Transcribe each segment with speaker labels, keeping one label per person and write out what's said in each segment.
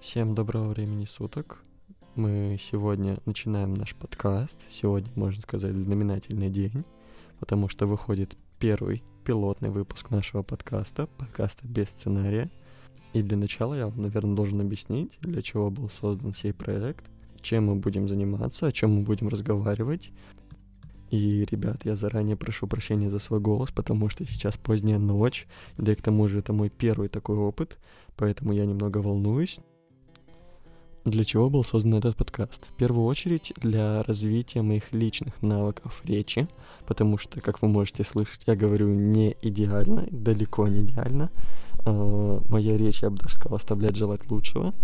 Speaker 1: Всем доброго времени суток. Мы сегодня начинаем наш подкаст. Сегодня, можно сказать, знаменательный день, потому что выходит первый пилотный выпуск нашего подкаста, подкаста без сценария. И для начала я наверное, должен объяснить, для чего был создан сей проект, чем мы будем заниматься, о чем мы будем разговаривать. И, ребят, я заранее прошу прощения за свой голос, потому что сейчас поздняя ночь, да и к тому же это мой первый такой опыт, поэтому я немного волнуюсь. Для чего был создан этот подкаст? В первую очередь для развития моих личных навыков речи, потому что, как вы можете слышать, я говорю не идеально, далеко не идеально. Э, моя речь, я бы даже сказал, оставляет желать лучшего,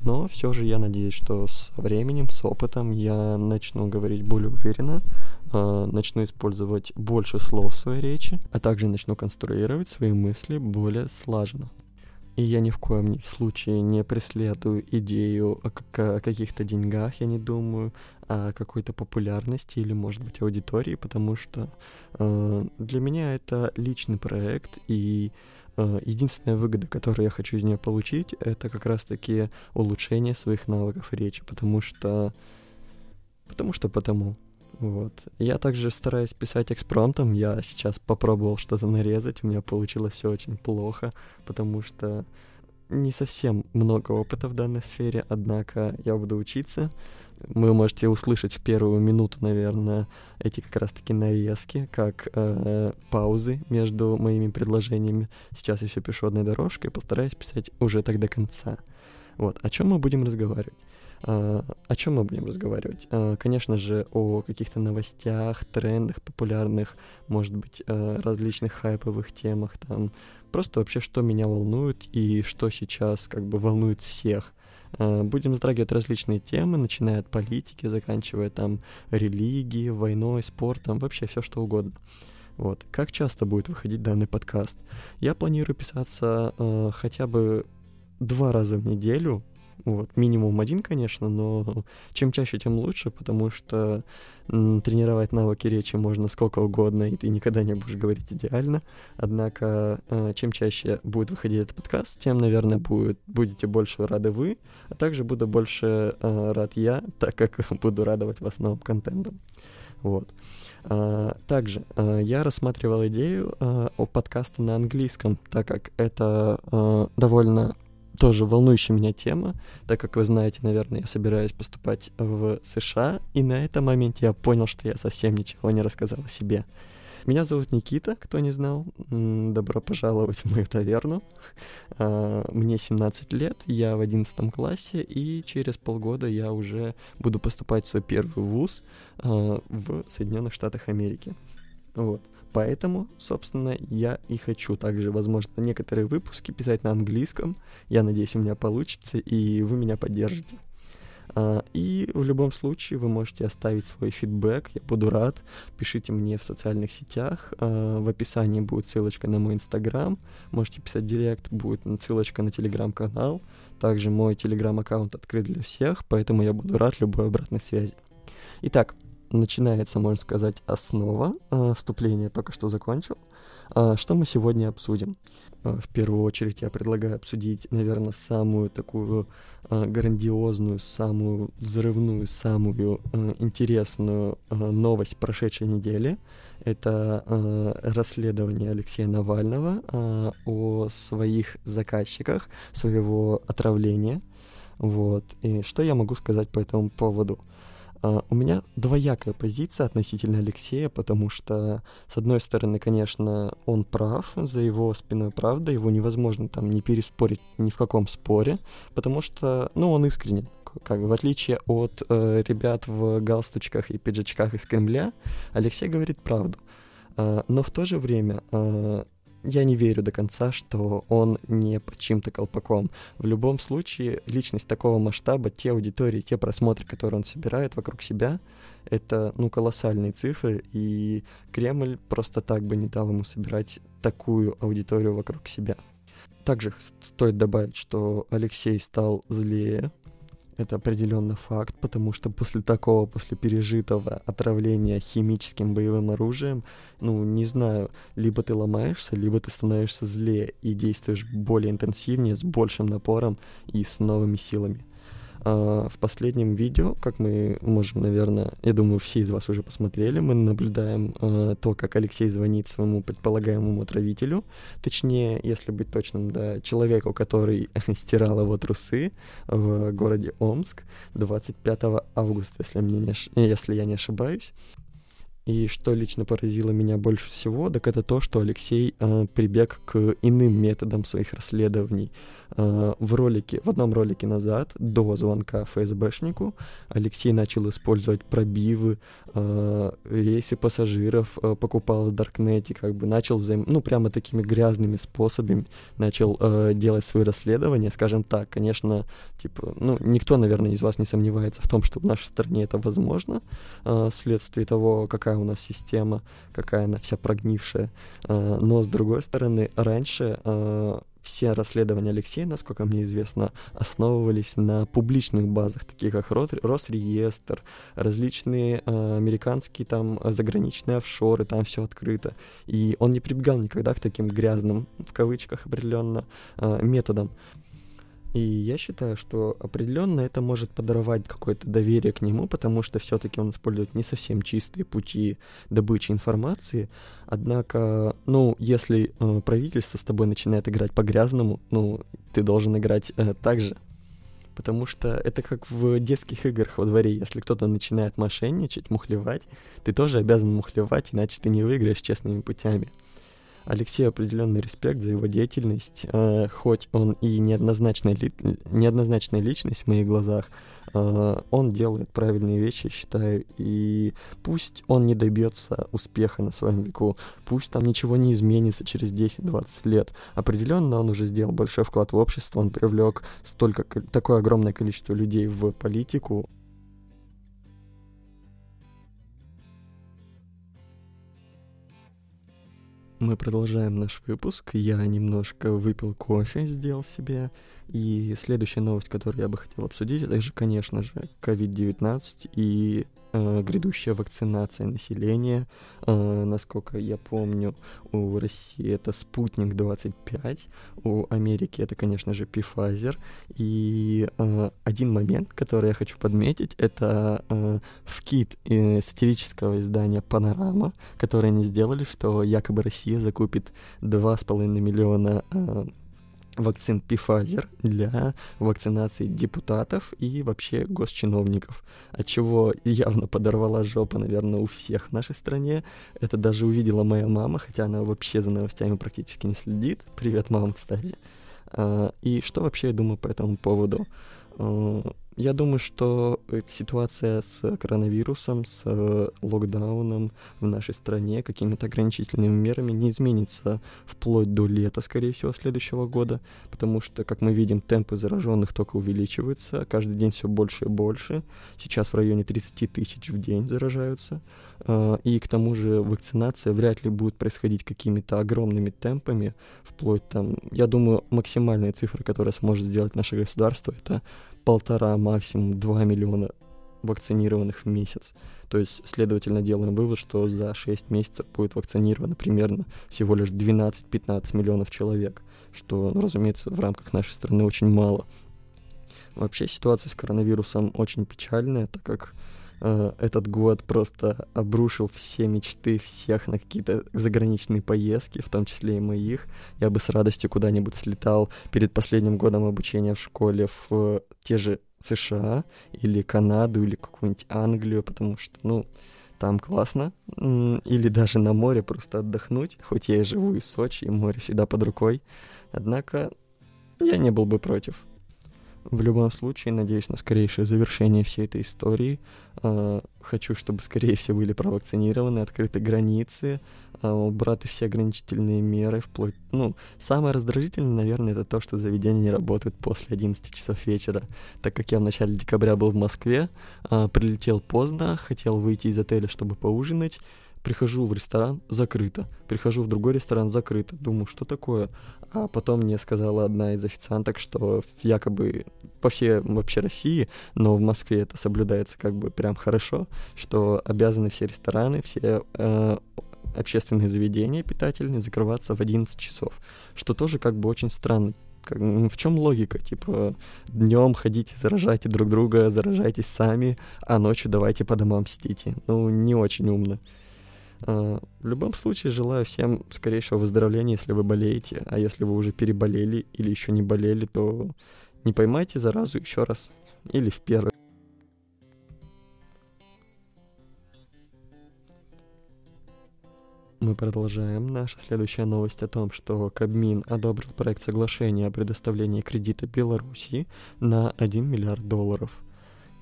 Speaker 1: но все же я надеюсь, что со временем, с опытом я начну говорить более уверенно, э, начну использовать больше слов в своей речи, а также начну конструировать свои мысли более слаженно. И я ни в коем случае не преследую идею о, каких-то деньгах, я не думаю, о какой-то популярности или, может быть, аудитории, потому что э, для меня это личный проект, и э, единственная выгода, которую я хочу из нее получить, это как раз-таки улучшение своих навыков речи, потому что... Потому что потому. Вот. Я также стараюсь писать экспромтом. Я сейчас попробовал что-то нарезать. У меня получилось все очень плохо, потому что не совсем много опыта в данной сфере, однако я буду учиться. Вы можете услышать в первую минуту, наверное, эти как раз-таки нарезки, как э, паузы между моими предложениями. Сейчас я все пишу одной дорожкой, постараюсь писать уже так до конца. Вот, о чем мы будем разговаривать? А, о чем мы будем разговаривать? А, конечно же, о каких-то новостях, трендах популярных, может быть, а, различных хайповых темах, там, просто вообще, что меня волнует и что сейчас как бы волнует всех. Будем затрагивать различные темы, начиная от политики, заканчивая там религией, войной, спортом, вообще все что угодно. Вот. Как часто будет выходить данный подкаст? Я планирую писаться э, хотя бы два раза в неделю, вот, минимум один, конечно, но чем чаще, тем лучше, потому что тренировать навыки речи можно сколько угодно, и ты никогда не будешь говорить идеально. Однако, э, чем чаще будет выходить этот подкаст, тем, наверное, будет, будете больше рады вы, а также буду больше э, рад я, так как буду радовать вас новым контентом. Вот. А, также а, я рассматривал идею о подкасте на английском, так как это довольно тоже волнующая меня тема, так как вы знаете, наверное, я собираюсь поступать в США, и на этом моменте я понял, что я совсем ничего не рассказал о себе. Меня зовут Никита, кто не знал. Добро пожаловать в мою таверну. А, мне 17 лет, я в 11 классе, и через полгода я уже буду поступать в свой первый вуз а, в Соединенных Штатах Америки. Вот. Поэтому, собственно, я и хочу также, возможно, некоторые выпуски писать на английском. Я надеюсь, у меня получится, и вы меня поддержите. А, и в любом случае вы можете оставить свой фидбэк, я буду рад. Пишите мне в социальных сетях. А, в описании будет ссылочка на мой инстаграм. Можете писать директ, будет ссылочка на телеграм-канал. Также мой телеграм-аккаунт открыт для всех, поэтому я буду рад любой обратной связи. Итак, начинается, можно сказать, основа э, вступления, только что закончил. Э, что мы сегодня обсудим? Э, в первую очередь я предлагаю обсудить, наверное, самую такую э, грандиозную, самую взрывную, самую э, интересную новость прошедшей недели. Это расследование Алексея Навального о своих заказчиках, своего отравления. Вот. И что я могу сказать по этому поводу? Uh, у меня двоякая позиция относительно Алексея, потому что, с одной стороны, конечно, он прав, за его спиной правда, его невозможно там не переспорить ни в каком споре, потому что, ну, он искренен. Как, в отличие от э, ребят в галстучках и пиджачках из Кремля, Алексей говорит правду. Uh, но в то же время uh, я не верю до конца, что он не под чьим-то колпаком. В любом случае, личность такого масштаба, те аудитории, те просмотры, которые он собирает вокруг себя, это, ну, колоссальные цифры, и Кремль просто так бы не дал ему собирать такую аудиторию вокруг себя. Также стоит добавить, что Алексей стал злее, это определенно факт, потому что после такого, после пережитого отравления химическим боевым оружием, ну, не знаю, либо ты ломаешься, либо ты становишься злее и действуешь более интенсивнее, с большим напором и с новыми силами. А, в последнем видео, как мы можем, наверное, я думаю, все из вас уже посмотрели, мы наблюдаем а, то, как Алексей звонит своему предполагаемому отравителю, точнее, если быть точным, да, человеку, который стирал его трусы в городе Омск 25 августа, если, мне не, если я не ошибаюсь. И что лично поразило меня больше всего, так это то, что Алексей э, прибег к иным методам своих расследований. Э, в ролике, в одном ролике назад, до звонка ФСБшнику, Алексей начал использовать пробивы, э, рейсы пассажиров э, покупал в Даркнете, как бы начал взаим... ну, прямо такими грязными способами начал э, делать свои расследования, скажем так, конечно, типа, ну, никто, наверное, из вас не сомневается в том, что в нашей стране это возможно, э, вследствие того, какая у нас система, какая она вся прогнившая, э, но, с другой стороны, раньше э, все расследования Алексея, насколько мне известно, основывались на публичных базах, таких как Росреестр, различные э, американские там заграничные офшоры, там все открыто. И он не прибегал никогда к таким грязным, в кавычках определенно, э, методам. И я считаю, что определенно это может подорвать какое-то доверие к нему, потому что все-таки он использует не совсем чистые пути добычи информации. Однако, ну, если э, правительство с тобой начинает играть по-грязному, ну, ты должен играть э, так же. Потому что это как в детских играх во дворе. Если кто-то начинает мошенничать, мухлевать, ты тоже обязан мухлевать, иначе ты не выиграешь честными путями. Алексею определенный респект за его деятельность, э, хоть он и неоднозначная, ли, неоднозначная личность в моих глазах, э, он делает правильные вещи, считаю, и пусть он не добьется успеха на своем веку, пусть там ничего не изменится через 10-20 лет, определенно он уже сделал большой вклад в общество, он привлек столько, такое огромное количество людей в политику, Мы продолжаем наш выпуск. Я немножко выпил кофе, сделал себе и следующая новость, которую я бы хотел обсудить, это же, конечно же, COVID-19 и э, грядущая вакцинация населения. Э, насколько я помню, у России это Спутник 25, у Америки это, конечно же, Pfizer. И э, один момент, который я хочу подметить, это э, вкид э, сатирического издания «Панорама», который они сделали, что якобы Россия закупит 2,5 миллиона э, вакцин Pfizer для вакцинации депутатов и вообще госчиновников, от чего явно подорвала жопа, наверное, у всех в нашей стране. Это даже увидела моя мама, хотя она вообще за новостями практически не следит. Привет, мама, кстати. А, и что вообще я думаю по этому поводу? Я думаю, что ситуация с коронавирусом, с э, локдауном в нашей стране, какими-то ограничительными мерами не изменится вплоть до лета, скорее всего, следующего года, потому что, как мы видим, темпы зараженных только увеличиваются, каждый день все больше и больше. Сейчас в районе 30 тысяч в день заражаются, э, и к тому же вакцинация вряд ли будет происходить какими-то огромными темпами, вплоть там, я думаю, максимальные цифры, которые сможет сделать наше государство, это полтора, максимум два миллиона вакцинированных в месяц. То есть, следовательно, делаем вывод, что за 6 месяцев будет вакцинировано примерно всего лишь 12-15 миллионов человек, что, ну, разумеется, в рамках нашей страны очень мало. Вообще ситуация с коронавирусом очень печальная, так как э, этот год просто обрушил все мечты всех на какие-то заграничные поездки, в том числе и моих. Я бы с радостью куда-нибудь слетал перед последним годом обучения в школе в те же США или Канаду или какую-нибудь Англию, потому что, ну, там классно. Или даже на море просто отдохнуть, хоть я и живу и в Сочи, и море всегда под рукой. Однако я не был бы против. В любом случае, надеюсь на скорейшее завершение всей этой истории. Э, хочу, чтобы скорее все были провакцинированы, открыты границы, э, убраты все ограничительные меры, вплоть... Ну, самое раздражительное, наверное, это то, что заведения не работают после 11 часов вечера. Так как я в начале декабря был в Москве, э, прилетел поздно, хотел выйти из отеля, чтобы поужинать, Прихожу в ресторан, закрыто. Прихожу в другой ресторан, закрыто. Думаю, что такое? А потом мне сказала одна из официанток, что якобы по всей вообще России, но в Москве это соблюдается как бы прям хорошо, что обязаны все рестораны, все э, общественные заведения питательные закрываться в 11 часов, что тоже как бы очень странно. Как, в чем логика? Типа, днем ходите, заражайте друг друга, заражайтесь сами, а ночью давайте по домам сидите. Ну, не очень умно. Uh, в любом случае, желаю всем скорейшего выздоровления, если вы болеете. А если вы уже переболели или еще не болели, то не поймайте заразу еще раз. Или в первый. Мы продолжаем. Наша следующая новость о том, что Кабмин одобрил проект соглашения о предоставлении кредита Белоруссии на 1 миллиард долларов.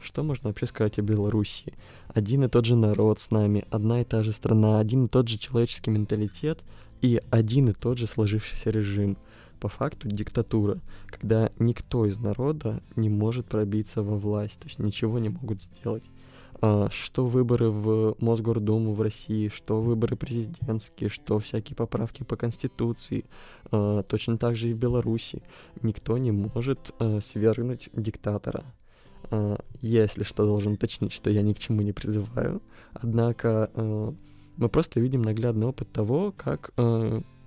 Speaker 1: Что можно вообще сказать о Белоруссии? Один и тот же народ с нами, одна и та же страна, один и тот же человеческий менталитет и один и тот же сложившийся режим. По факту диктатура, когда никто из народа не может пробиться во власть, то есть ничего не могут сделать. А, что выборы в Мосгордуму в России, что выборы президентские, что всякие поправки по Конституции, а, точно так же и в Беларуси. Никто не может а, свергнуть диктатора. Если что, должен уточнить, что я ни к чему не призываю. Однако мы просто видим наглядный опыт того, как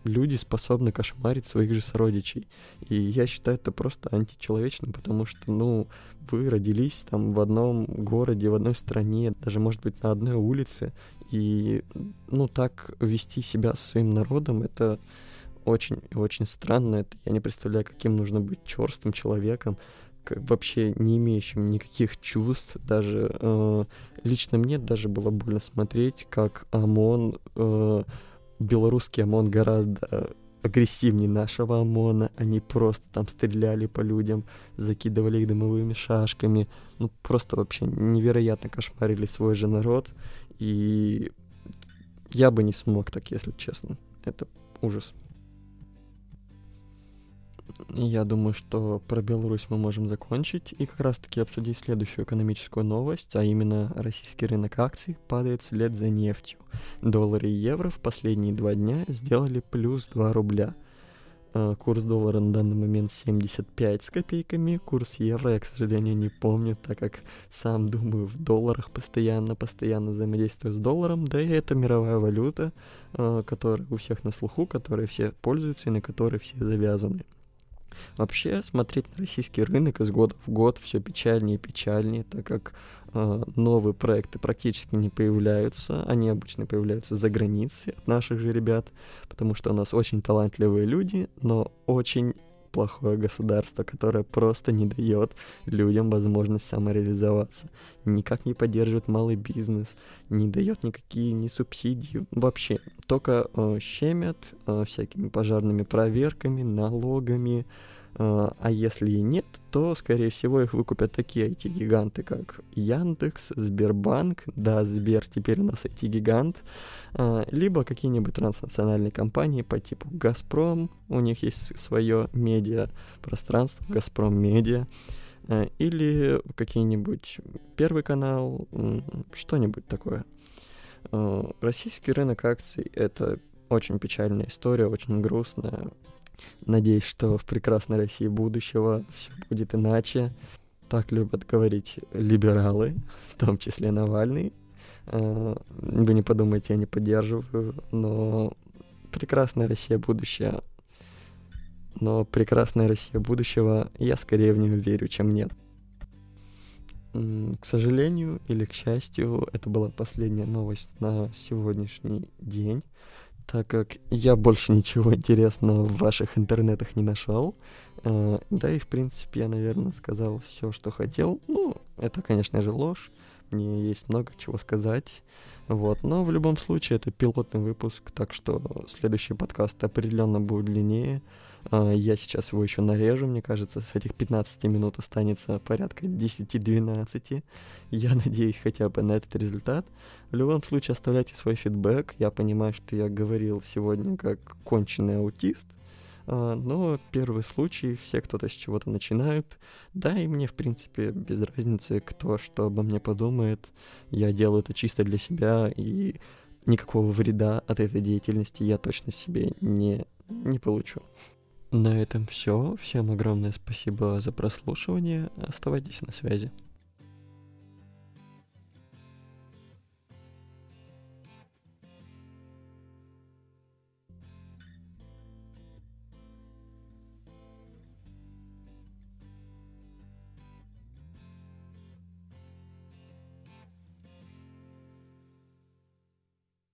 Speaker 1: люди способны кошмарить своих же сородичей. И я считаю это просто античеловечным, потому что, ну, вы родились там в одном городе, в одной стране, даже, может быть, на одной улице, и, ну, так вести себя со своим народом, это очень очень странно. Это я не представляю, каким нужно быть черстым человеком, вообще не имеющим никаких чувств. Даже э, лично мне даже было больно смотреть, как ОМОН э, белорусский ОМОН гораздо агрессивнее нашего ОМОНа. Они просто там стреляли по людям, закидывали их дымовыми шашками. Ну, просто вообще невероятно кошмарили свой же народ. И я бы не смог так, если честно. Это ужас. Я думаю, что про Беларусь мы можем закончить и как раз-таки обсудить следующую экономическую новость, а именно российский рынок акций падает вслед за нефтью. Доллары и евро в последние два дня сделали плюс 2 рубля. А, курс доллара на данный момент 75 с копейками, курс евро я, к сожалению, не помню, так как сам думаю в долларах постоянно, постоянно взаимодействую с долларом, да и это мировая валюта, а, которая у всех на слуху, которой все пользуются и на которой все завязаны. Вообще, смотреть на российский рынок из года в год все печальнее и печальнее, так как э, новые проекты практически не появляются. Они обычно появляются за границей от наших же ребят, потому что у нас очень талантливые люди, но очень плохое государство, которое просто не дает людям возможность самореализоваться, никак не поддерживает малый бизнес, не дает никакие ни субсидии, вообще только э, щемят э, всякими пожарными проверками, налогами, а, а если и нет, то, скорее всего, их выкупят такие IT-гиганты, как Яндекс, Сбербанк, да, Сбер теперь у нас IT-гигант, а, либо какие-нибудь транснациональные компании по типу Газпром, у них есть свое медиа пространство, Газпром Медиа, а, или какие-нибудь Первый канал, что-нибудь такое. Российский рынок акций — это очень печальная история, очень грустная, Надеюсь, что в прекрасной России будущего все будет иначе. Так любят говорить либералы, в том числе Навальный. А, вы не подумайте, я не поддерживаю, но прекрасная Россия будущее. Но прекрасная Россия будущего, я скорее в нее верю, чем нет. К сожалению или к счастью, это была последняя новость на сегодняшний день так как я больше ничего интересного в ваших интернетах не нашел. Э, да и, в принципе, я, наверное, сказал все, что хотел. Ну, это, конечно же, ложь. Мне есть много чего сказать. Вот. Но в любом случае это пилотный выпуск, так что следующий подкаст определенно будет длиннее. А, я сейчас его еще нарежу, мне кажется, с этих 15 минут останется порядка 10-12. Я надеюсь хотя бы на этот результат. В любом случае оставляйте свой фидбэк. Я понимаю, что я говорил сегодня как конченый аутист, а, но первый случай, все кто-то с чего-то начинают. Да, и мне, в принципе, без разницы, кто что обо мне подумает. Я делаю это чисто для себя, и никакого вреда от этой деятельности я точно себе не, не получу. На этом все. Всем огромное спасибо за прослушивание. Оставайтесь на связи.